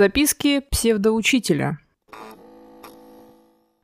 Записки псевдоучителя.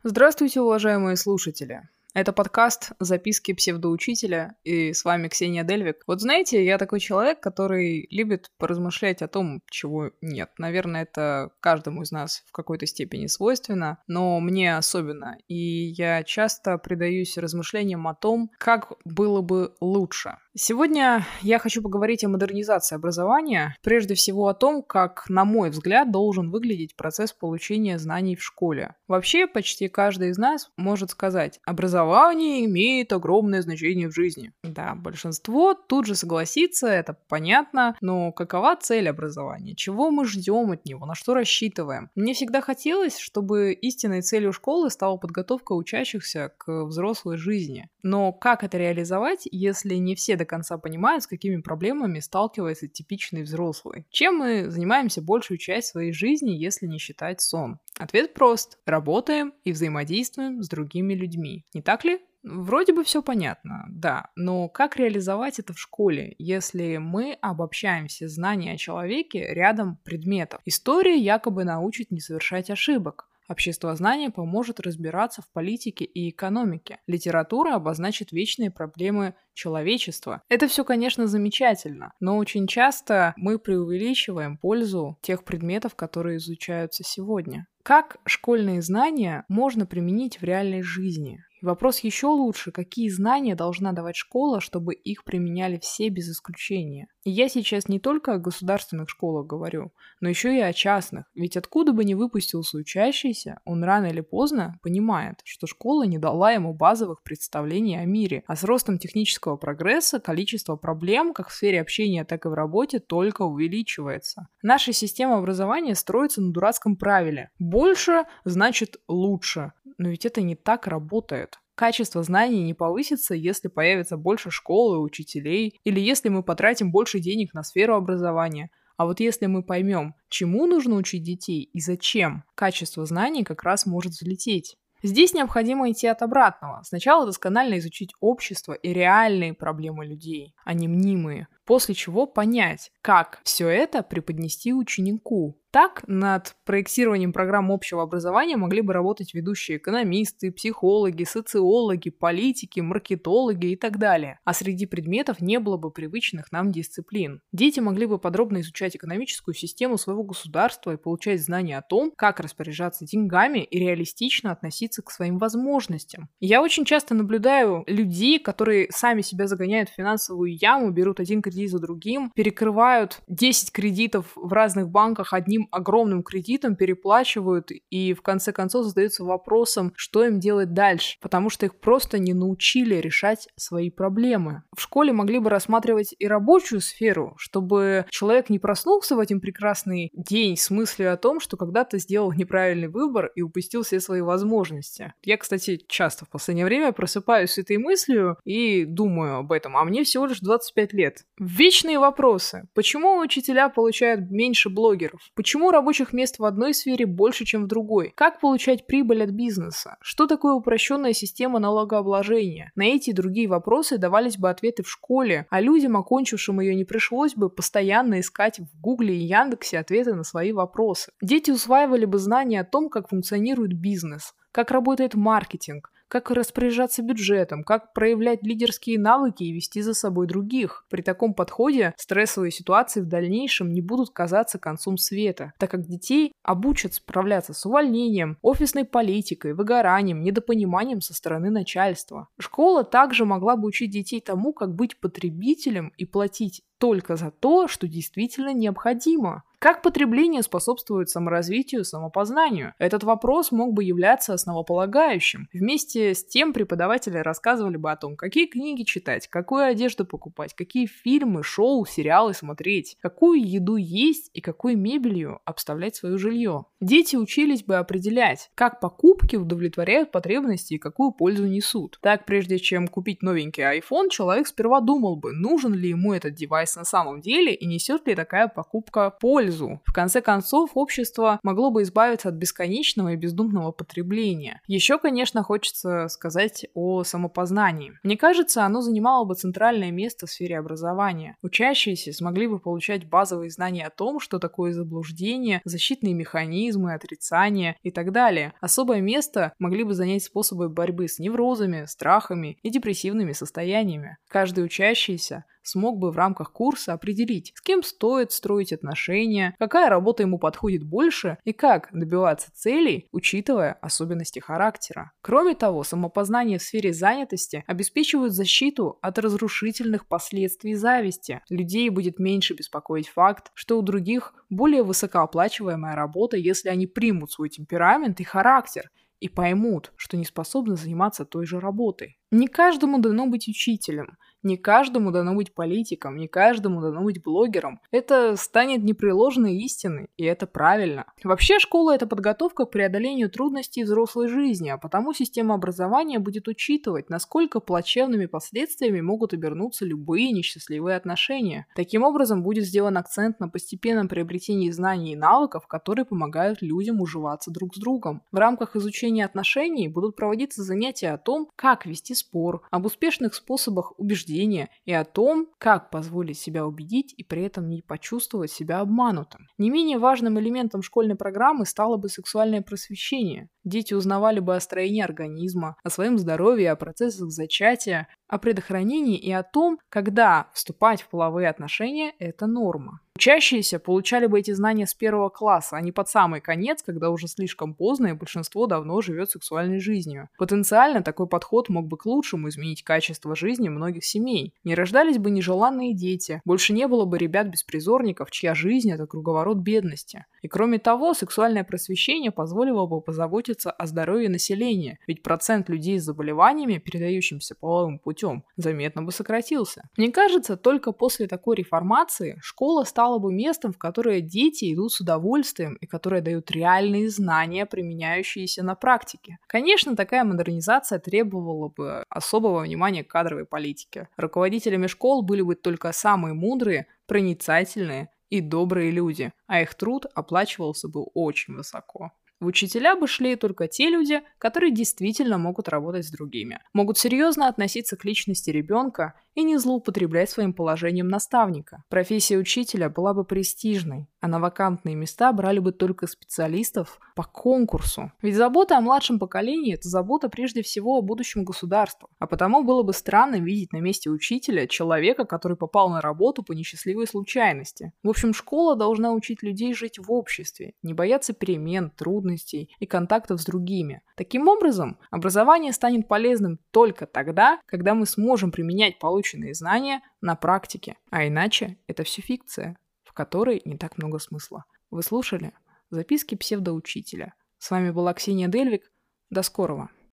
Здравствуйте, уважаемые слушатели. Это подкаст «Записки псевдоучителя», и с вами Ксения Дельвик. Вот знаете, я такой человек, который любит поразмышлять о том, чего нет. Наверное, это каждому из нас в какой-то степени свойственно, но мне особенно. И я часто предаюсь размышлениям о том, как было бы лучше. Сегодня я хочу поговорить о модернизации образования, прежде всего о том, как, на мой взгляд, должен выглядеть процесс получения знаний в школе. Вообще, почти каждый из нас может сказать, образование имеет огромное значение в жизни. Да, большинство тут же согласится, это понятно, но какова цель образования? Чего мы ждем от него? На что рассчитываем? Мне всегда хотелось, чтобы истинной целью школы стала подготовка учащихся к взрослой жизни. Но как это реализовать, если не все до конца понимают, с какими проблемами сталкивается типичный взрослый? Чем мы занимаемся большую часть своей жизни, если не считать сон? Ответ прост. Работаем и взаимодействуем с другими людьми. Не так ли? Вроде бы все понятно, да, но как реализовать это в школе, если мы обобщаем все знания о человеке рядом предметов? История якобы научит не совершать ошибок, Обществознание поможет разбираться в политике и экономике. Литература обозначит вечные проблемы человечества. Это все, конечно, замечательно, но очень часто мы преувеличиваем пользу тех предметов, которые изучаются сегодня. Как школьные знания можно применить в реальной жизни? Вопрос еще лучше, какие знания должна давать школа, чтобы их применяли все без исключения. И я сейчас не только о государственных школах говорю, но еще и о частных. Ведь откуда бы ни выпустился учащийся, он рано или поздно понимает, что школа не дала ему базовых представлений о мире. А с ростом технического прогресса количество проблем как в сфере общения, так и в работе только увеличивается. Наша система образования строится на дурацком правиле. Больше значит лучше. Но ведь это не так работает. Качество знаний не повысится, если появится больше школ и учителей, или если мы потратим больше денег на сферу образования. А вот если мы поймем, чему нужно учить детей и зачем, качество знаний как раз может взлететь. Здесь необходимо идти от обратного. Сначала досконально изучить общество и реальные проблемы людей, а не мнимые после чего понять, как все это преподнести ученику. Так, над проектированием программ общего образования могли бы работать ведущие экономисты, психологи, социологи, политики, маркетологи и так далее. А среди предметов не было бы привычных нам дисциплин. Дети могли бы подробно изучать экономическую систему своего государства и получать знания о том, как распоряжаться деньгами и реалистично относиться к своим возможностям. Я очень часто наблюдаю людей, которые сами себя загоняют в финансовую яму, берут один кредит кредит за другим, перекрывают 10 кредитов в разных банках одним огромным кредитом, переплачивают и в конце концов задаются вопросом, что им делать дальше, потому что их просто не научили решать свои проблемы. В школе могли бы рассматривать и рабочую сферу, чтобы человек не проснулся в один прекрасный день с мыслью о том, что когда-то сделал неправильный выбор и упустил все свои возможности. Я, кстати, часто в последнее время просыпаюсь с этой мыслью и думаю об этом, а мне всего лишь 25 лет. Вечные вопросы. Почему учителя получают меньше блогеров? Почему рабочих мест в одной сфере больше, чем в другой? Как получать прибыль от бизнеса? Что такое упрощенная система налогообложения? На эти и другие вопросы давались бы ответы в школе, а людям, окончившим ее, не пришлось бы постоянно искать в Гугле и Яндексе ответы на свои вопросы. Дети усваивали бы знания о том, как функционирует бизнес, как работает маркетинг, как распоряжаться бюджетом, как проявлять лидерские навыки и вести за собой других. При таком подходе стрессовые ситуации в дальнейшем не будут казаться концом света, так как детей обучат справляться с увольнением, офисной политикой, выгоранием, недопониманием со стороны начальства. Школа также могла бы учить детей тому, как быть потребителем и платить только за то, что действительно необходимо. Как потребление способствует саморазвитию, самопознанию? Этот вопрос мог бы являться основополагающим. Вместе с тем преподаватели рассказывали бы о том, какие книги читать, какую одежду покупать, какие фильмы, шоу, сериалы смотреть, какую еду есть и какой мебелью обставлять свое жилье. Дети учились бы определять, как покупки удовлетворяют потребности и какую пользу несут. Так, прежде чем купить новенький iPhone, человек сперва думал бы, нужен ли ему этот девайс на самом деле и несет ли такая покупка пользу. В конце концов, общество могло бы избавиться от бесконечного и бездумного потребления. Еще, конечно, хочется сказать о самопознании. Мне кажется, оно занимало бы центральное место в сфере образования. Учащиеся смогли бы получать базовые знания о том, что такое заблуждение, защитные механизмы, отрицания и так далее. Особое место могли бы занять способы борьбы с неврозами, страхами и депрессивными состояниями. Каждый учащийся смог бы в рамках курса определить, с кем стоит строить отношения, какая работа ему подходит больше и как добиваться целей, учитывая особенности характера. Кроме того, самопознание в сфере занятости обеспечивает защиту от разрушительных последствий зависти. Людей будет меньше беспокоить факт, что у других более высокооплачиваемая работа, если они примут свой темперамент и характер и поймут, что не способны заниматься той же работой. Не каждому дано быть учителем, не каждому дано быть политиком, не каждому дано быть блогером. Это станет непреложной истиной, и это правильно. Вообще школа – это подготовка к преодолению трудностей взрослой жизни, а потому система образования будет учитывать, насколько плачевными последствиями могут обернуться любые несчастливые отношения. Таким образом, будет сделан акцент на постепенном приобретении знаний и навыков, которые помогают людям уживаться друг с другом. В рамках изучения отношений будут проводиться занятия о том, как вести спор, об успешных способах убеждения убеждения и о том, как позволить себя убедить и при этом не почувствовать себя обманутым. Не менее важным элементом школьной программы стало бы сексуальное просвещение. Дети узнавали бы о строении организма, о своем здоровье, о процессах зачатия, о предохранении и о том, когда вступать в половые отношения – это норма. Учащиеся получали бы эти знания с первого класса, а не под самый конец, когда уже слишком поздно и большинство давно живет сексуальной жизнью. Потенциально такой подход мог бы к лучшему изменить качество жизни многих семей. Не рождались бы нежеланные дети, больше не было бы ребят-беспризорников, чья жизнь – это круговорот бедности. И кроме того, сексуальное просвещение позволило бы позаботиться о здоровье населения, ведь процент людей с заболеваниями, передающимся половым путем, заметно бы сократился. Мне кажется, только после такой реформации школа стала бы местом, в которое дети идут с удовольствием и которое дают реальные знания, применяющиеся на практике. Конечно, такая модернизация требовала бы особого внимания к кадровой политике. Руководителями школ были бы только самые мудрые, проницательные и добрые люди, а их труд оплачивался бы очень высоко. В учителя бы шли только те люди, которые действительно могут работать с другими, могут серьезно относиться к личности ребенка и не злоупотреблять своим положением наставника. Профессия учителя была бы престижной, а на вакантные места брали бы только специалистов по конкурсу. Ведь забота о младшем поколении – это забота прежде всего о будущем государства. А потому было бы странно видеть на месте учителя человека, который попал на работу по несчастливой случайности. В общем, школа должна учить людей жить в обществе, не бояться перемен, трудностей и контактов с другими. Таким образом, образование станет полезным только тогда, когда мы сможем применять полученные полученные знания на практике. А иначе это все фикция, в которой не так много смысла. Вы слушали записки псевдоучителя. С вами была Ксения Дельвик. До скорого.